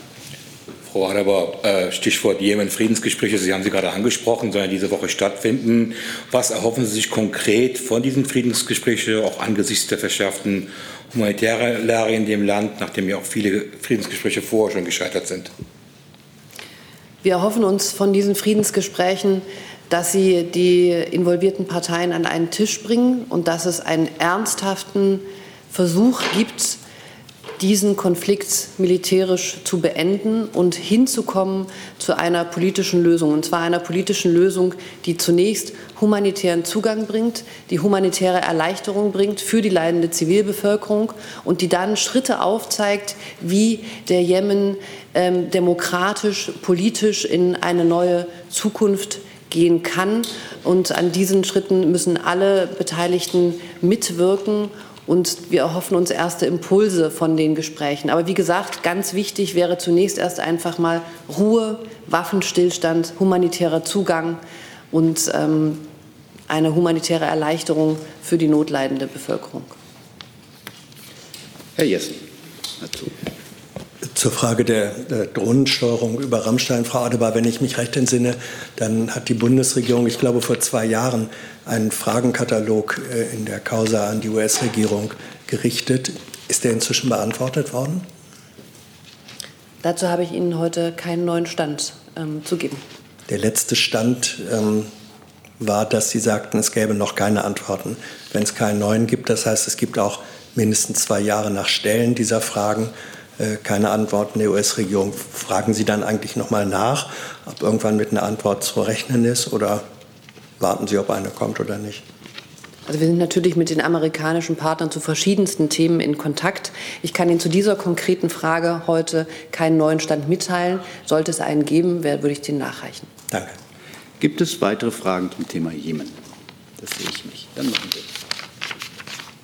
Frau Adebar, äh, Stichwort Jemen-Friedensgespräche, Sie haben sie gerade angesprochen, sollen diese Woche stattfinden. Was erhoffen Sie sich konkret von diesen Friedensgesprächen, auch angesichts der verschärften humanitären Lage in dem Land, nachdem ja auch viele Friedensgespräche vorher schon gescheitert sind? Wir erhoffen uns von diesen Friedensgesprächen, dass sie die involvierten Parteien an einen Tisch bringen und dass es einen ernsthaften Versuch gibt, diesen Konflikt militärisch zu beenden und hinzukommen zu einer politischen Lösung. Und zwar einer politischen Lösung, die zunächst humanitären Zugang bringt, die humanitäre Erleichterung bringt für die leidende Zivilbevölkerung und die dann Schritte aufzeigt, wie der Jemen ähm, demokratisch, politisch in eine neue Zukunft gehen kann. Und an diesen Schritten müssen alle Beteiligten mitwirken und wir erhoffen uns erste Impulse von den Gesprächen. Aber wie gesagt, ganz wichtig wäre zunächst erst einfach mal Ruhe, Waffenstillstand, humanitärer Zugang und ähm, eine humanitäre Erleichterung für die notleidende Bevölkerung. Herr Jessen, dazu. Zur Frage der, der, Drohnensteuerung über Rammstein, Frau Adebar, wenn ich mich recht entsinne, dann hat die Bundesregierung, ich glaube vor zwei Jahren, einen Fragenkatalog äh, in der Causa an die US-Regierung gerichtet. Ist der inzwischen beantwortet worden? Dazu habe ich Ihnen heute keinen neuen Stand ähm, zu geben. Der letzte Stand ähm, war, dass Sie sagten, es gäbe noch keine Antworten. Wenn es keinen neuen gibt, das heißt, es gibt auch mindestens zwei Jahre nach Stellen dieser Fragen keine Antworten der US-Regierung. Fragen Sie dann eigentlich noch mal nach, ob irgendwann mit einer Antwort zu rechnen ist oder warten Sie, ob eine kommt oder nicht? Also wir sind natürlich mit den amerikanischen Partnern zu verschiedensten Themen in Kontakt. Ich kann Ihnen zu dieser konkreten Frage heute keinen neuen Stand mitteilen. Sollte es einen geben, würde ich den nachreichen. Danke. Gibt es weitere Fragen zum Thema Jemen? Das sehe ich nicht. Dann machen wir.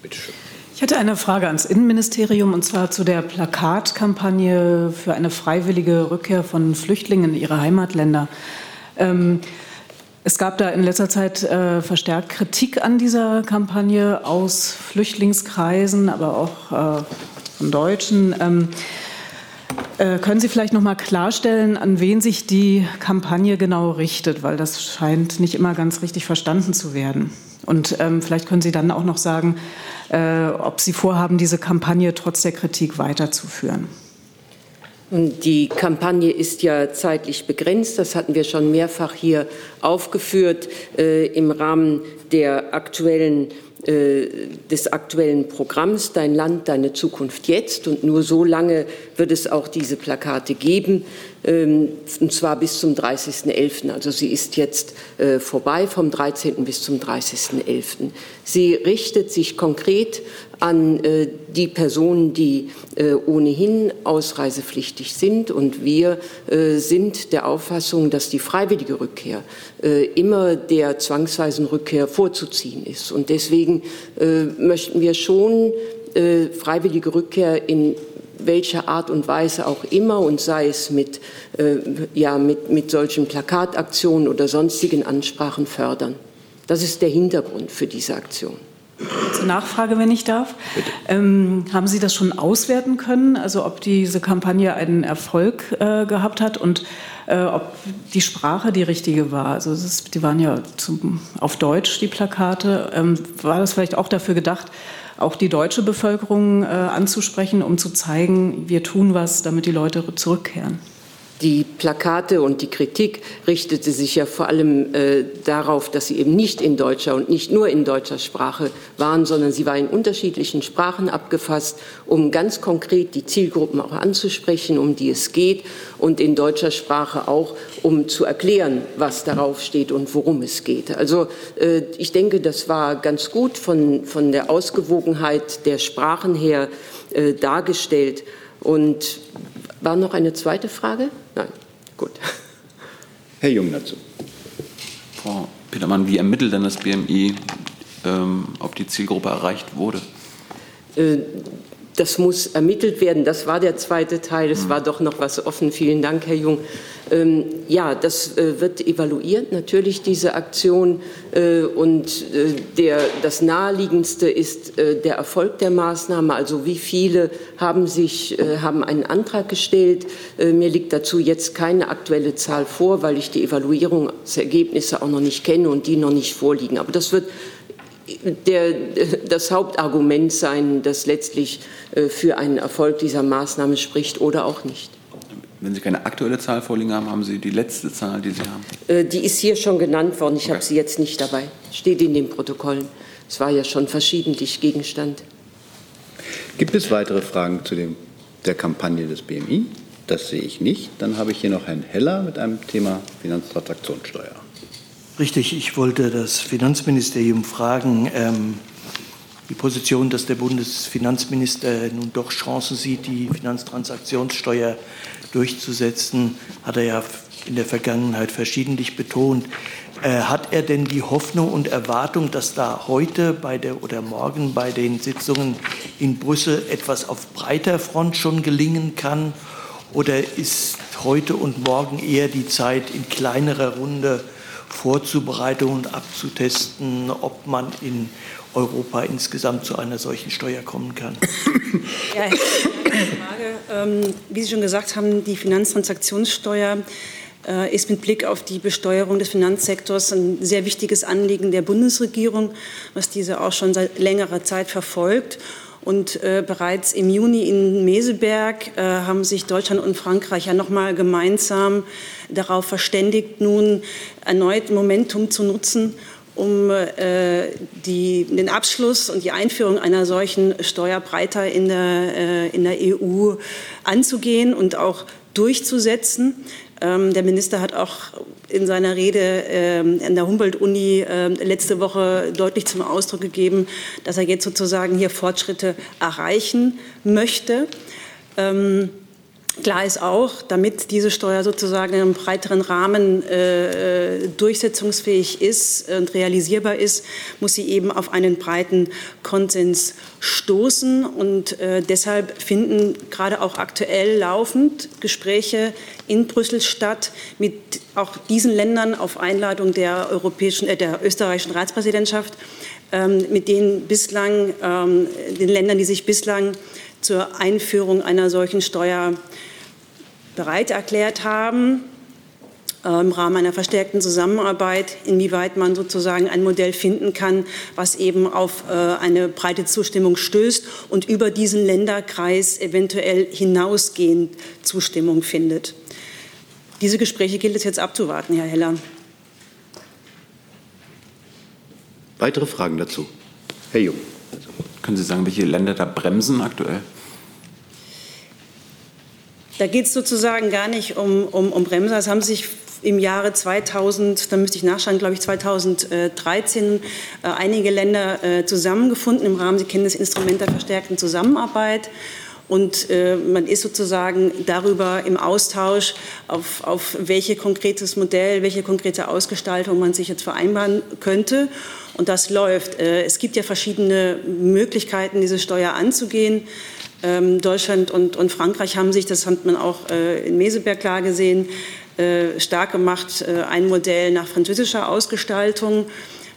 Bitte schön. Ich hätte eine Frage ans Innenministerium und zwar zu der Plakatkampagne für eine freiwillige Rückkehr von Flüchtlingen in ihre Heimatländer. Ähm, es gab da in letzter Zeit äh, verstärkt Kritik an dieser Kampagne aus Flüchtlingskreisen, aber auch äh, von Deutschen. Ähm, äh, können Sie vielleicht noch mal klarstellen, an wen sich die Kampagne genau richtet, weil das scheint nicht immer ganz richtig verstanden zu werden. Und ähm, vielleicht können Sie dann auch noch sagen, äh, ob Sie vorhaben, diese Kampagne trotz der Kritik weiterzuführen. Die Kampagne ist ja zeitlich begrenzt. Das hatten wir schon mehrfach hier aufgeführt äh, im Rahmen der aktuellen des aktuellen Programms Dein Land, deine Zukunft jetzt. Und nur so lange wird es auch diese Plakate geben, und zwar bis zum 30.11. Also sie ist jetzt äh, vorbei vom 13. bis zum 30.11. Sie richtet sich konkret an äh, die Personen, die ohnehin ausreisepflichtig sind. Und wir sind der Auffassung, dass die freiwillige Rückkehr immer der zwangsweisen Rückkehr vorzuziehen ist. Und deswegen möchten wir schon freiwillige Rückkehr in welcher Art und Weise auch immer und sei es mit, äh, ja, mit, mit solchen Plakataktionen oder sonstigen Ansprachen fördern. Das ist der Hintergrund für diese Aktion. Zur Nachfrage, wenn ich darf. Ähm, haben Sie das schon auswerten können, also ob diese Kampagne einen Erfolg äh, gehabt hat und äh, ob die Sprache die richtige war? Also ist, die waren ja zum, auf Deutsch, die Plakate. Ähm, war das vielleicht auch dafür gedacht, auch die deutsche Bevölkerung äh, anzusprechen, um zu zeigen, wir tun was, damit die Leute zurückkehren. Die Plakate und die Kritik richtete sich ja vor allem äh, darauf, dass sie eben nicht in deutscher und nicht nur in deutscher Sprache waren, sondern sie war in unterschiedlichen Sprachen abgefasst, um ganz konkret die Zielgruppen auch anzusprechen, um die es geht, und in deutscher Sprache auch, um zu erklären, was darauf steht und worum es geht. Also äh, ich denke, das war ganz gut von, von der Ausgewogenheit der Sprachen her äh, dargestellt. Und war noch eine zweite Frage? Nein. Gut. Herr Jung dazu. Frau Petermann, wie ermittelt denn das BMI, ähm, ob die Zielgruppe erreicht wurde? Das muss ermittelt werden. Das war der zweite Teil. Es war doch noch was offen. Vielen Dank, Herr Jung. Ähm, ja, das äh, wird evaluiert, natürlich diese Aktion. Äh, und äh, der, das Naheliegendste ist äh, der Erfolg der Maßnahme. Also wie viele haben, sich, äh, haben einen Antrag gestellt. Äh, mir liegt dazu jetzt keine aktuelle Zahl vor, weil ich die Evaluierungsergebnisse auch noch nicht kenne und die noch nicht vorliegen. Aber das wird der, das Hauptargument sein, das letztlich äh, für einen Erfolg dieser Maßnahme spricht oder auch nicht. Wenn Sie keine aktuelle Zahl vorliegen haben, haben Sie die letzte Zahl, die Sie haben? Äh, die ist hier schon genannt worden. Ich okay. habe sie jetzt nicht dabei. Steht in den Protokollen. Es war ja schon verschiedentlich Gegenstand. Gibt es weitere Fragen zu dem, der Kampagne des BMI? Das sehe ich nicht. Dann habe ich hier noch Herrn Heller mit einem Thema Finanztransaktionssteuer. Richtig, ich wollte das Finanzministerium fragen, ähm, die Position, dass der Bundesfinanzminister nun doch Chancen sieht, die Finanztransaktionssteuer durchzusetzen, hat er ja in der Vergangenheit verschiedentlich betont. Äh, hat er denn die Hoffnung und Erwartung, dass da heute bei der oder morgen bei den Sitzungen in Brüssel etwas auf breiter Front schon gelingen kann? Oder ist heute und morgen eher die Zeit in kleinerer Runde vorzubereiten und abzutesten, ob man in Europa insgesamt zu einer solchen Steuer kommen kann. Ja, eine Frage. Ähm, wie Sie schon gesagt haben, die Finanztransaktionssteuer äh, ist mit Blick auf die Besteuerung des Finanzsektors ein sehr wichtiges Anliegen der Bundesregierung, was diese auch schon seit längerer Zeit verfolgt. Und äh, bereits im Juni in Meseberg äh, haben sich Deutschland und Frankreich ja noch mal gemeinsam darauf verständigt, nun erneut Momentum zu nutzen, um äh, die, den Abschluss und die Einführung einer solchen Steuer breiter in der, äh, in der EU anzugehen und auch durchzusetzen. Ähm, der Minister hat auch in seiner Rede ähm, an der Humboldt-Uni äh, letzte Woche deutlich zum Ausdruck gegeben, dass er jetzt sozusagen hier Fortschritte erreichen möchte. Ähm, Klar ist auch, damit diese Steuer sozusagen in einem breiteren Rahmen äh, äh, durchsetzungsfähig ist und realisierbar ist, muss sie eben auf einen breiten Konsens stoßen. Und äh, deshalb finden gerade auch aktuell laufend Gespräche in Brüssel statt mit auch diesen Ländern auf Einladung der, europäischen, äh, der österreichischen Ratspräsidentschaft, ähm, mit denen bislang, ähm, den Ländern, die sich bislang zur Einführung einer solchen Steuer bereit erklärt haben, äh, im Rahmen einer verstärkten Zusammenarbeit, inwieweit man sozusagen ein Modell finden kann, was eben auf äh, eine breite Zustimmung stößt und über diesen Länderkreis eventuell hinausgehend Zustimmung findet. Diese Gespräche gilt es jetzt abzuwarten, Herr Heller. Weitere Fragen dazu? Herr Jung. Können Sie sagen, welche Länder da bremsen aktuell? Da geht es sozusagen gar nicht um, um, um Bremser. Es haben sich im Jahre 2000, da müsste ich nachschauen, glaube ich 2013, äh, einige Länder äh, zusammengefunden im Rahmen, Sie kennen das Instrument der verstärkten Zusammenarbeit. Und äh, man ist sozusagen darüber im Austausch, auf, auf welche konkretes Modell, welche konkrete Ausgestaltung man sich jetzt vereinbaren könnte. Und das läuft. Äh, es gibt ja verschiedene Möglichkeiten, diese Steuer anzugehen. Ähm, Deutschland und, und, Frankreich haben sich, das hat man auch äh, in Meseberg klar gesehen, äh, stark gemacht, äh, ein Modell nach französischer Ausgestaltung,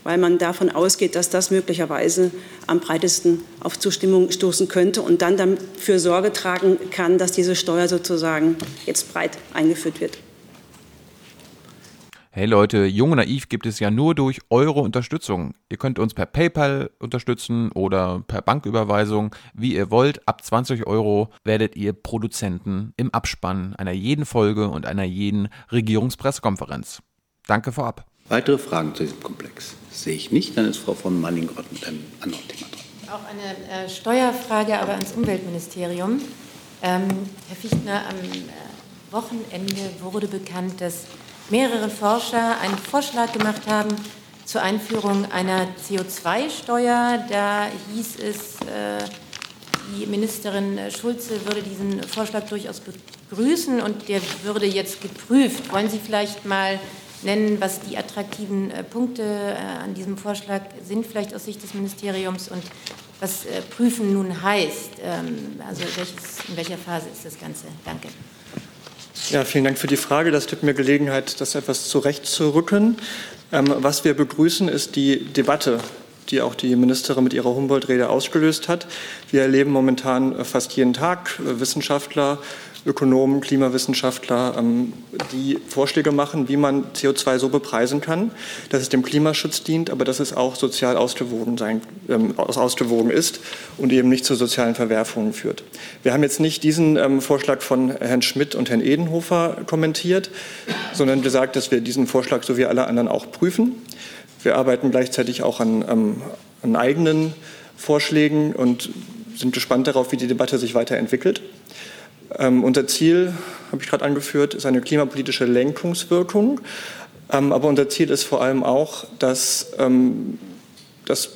weil man davon ausgeht, dass das möglicherweise am breitesten auf Zustimmung stoßen könnte und dann dafür Sorge tragen kann, dass diese Steuer sozusagen jetzt breit eingeführt wird. Hey Leute, Jung und Naiv gibt es ja nur durch eure Unterstützung. Ihr könnt uns per PayPal unterstützen oder per Banküberweisung, wie ihr wollt. Ab 20 Euro werdet ihr Produzenten im Abspann einer jeden Folge und einer jeden Regierungspressekonferenz. Danke vorab. Weitere Fragen zu diesem Komplex? Sehe ich nicht. Dann ist Frau von Manningrott mit einem anderen Thema dran. Auch eine äh, Steuerfrage, aber ans Umweltministerium. Ähm, Herr Fichtner, am äh, Wochenende wurde bekannt, dass mehrere Forscher einen Vorschlag gemacht haben zur Einführung einer CO2-Steuer. Da hieß es, äh, die Ministerin Schulze würde diesen Vorschlag durchaus begrüßen und der würde jetzt geprüft. Wollen Sie vielleicht mal nennen, was die attraktiven äh, Punkte äh, an diesem Vorschlag sind, vielleicht aus Sicht des Ministeriums und was prüfen nun heißt? Ähm, also welches, in welcher Phase ist das Ganze? Danke. Ja, vielen Dank für die Frage. Das gibt mir Gelegenheit, das etwas zurechtzurücken. Ähm, was wir begrüßen, ist die Debatte, die auch die Ministerin mit ihrer Humboldt-Rede ausgelöst hat. Wir erleben momentan äh, fast jeden Tag äh, Wissenschaftler, Ökonomen, Klimawissenschaftler, ähm, die Vorschläge machen, wie man CO2 so bepreisen kann, dass es dem Klimaschutz dient, aber dass es auch sozial ausgewogen, sein, ähm, ausgewogen ist und eben nicht zu sozialen Verwerfungen führt. Wir haben jetzt nicht diesen ähm, Vorschlag von Herrn Schmidt und Herrn Edenhofer kommentiert, sondern gesagt, dass wir diesen Vorschlag so wie alle anderen auch prüfen. Wir arbeiten gleichzeitig auch an, an eigenen Vorschlägen und sind gespannt darauf, wie die Debatte sich weiterentwickelt. Ähm, unser Ziel, habe ich gerade angeführt, ist eine klimapolitische Lenkungswirkung. Ähm, aber unser Ziel ist vor allem auch, dass, ähm, dass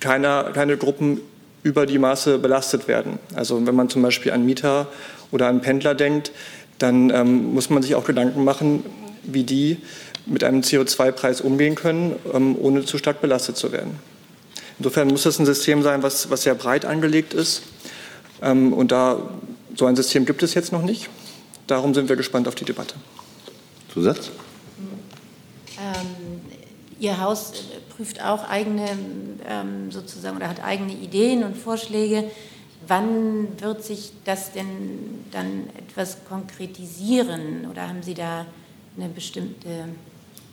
keiner, keine Gruppen über die Maße belastet werden. Also wenn man zum Beispiel an Mieter oder an Pendler denkt, dann ähm, muss man sich auch Gedanken machen, wie die mit einem CO2-Preis umgehen können, ähm, ohne zu stark belastet zu werden. Insofern muss das ein System sein, was, was sehr breit angelegt ist. Ähm, und da so ein System gibt es jetzt noch nicht. Darum sind wir gespannt auf die Debatte. Zusatz? Ähm, Ihr Haus prüft auch eigene ähm, sozusagen oder hat eigene Ideen und Vorschläge. Wann wird sich das denn dann etwas konkretisieren oder haben Sie da eine bestimmte,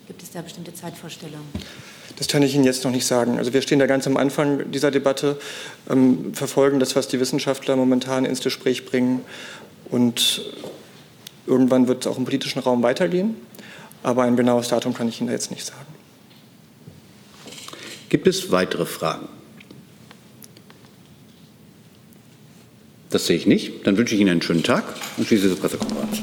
gibt es da bestimmte Zeitvorstellungen? Das kann ich Ihnen jetzt noch nicht sagen. Also wir stehen da ganz am Anfang dieser Debatte, ähm, verfolgen das, was die Wissenschaftler momentan ins Gespräch bringen. Und irgendwann wird es auch im politischen Raum weitergehen. Aber ein genaues Datum kann ich Ihnen da jetzt nicht sagen. Gibt es weitere Fragen? Das sehe ich nicht. Dann wünsche ich Ihnen einen schönen Tag und schließe diese Pressekonferenz.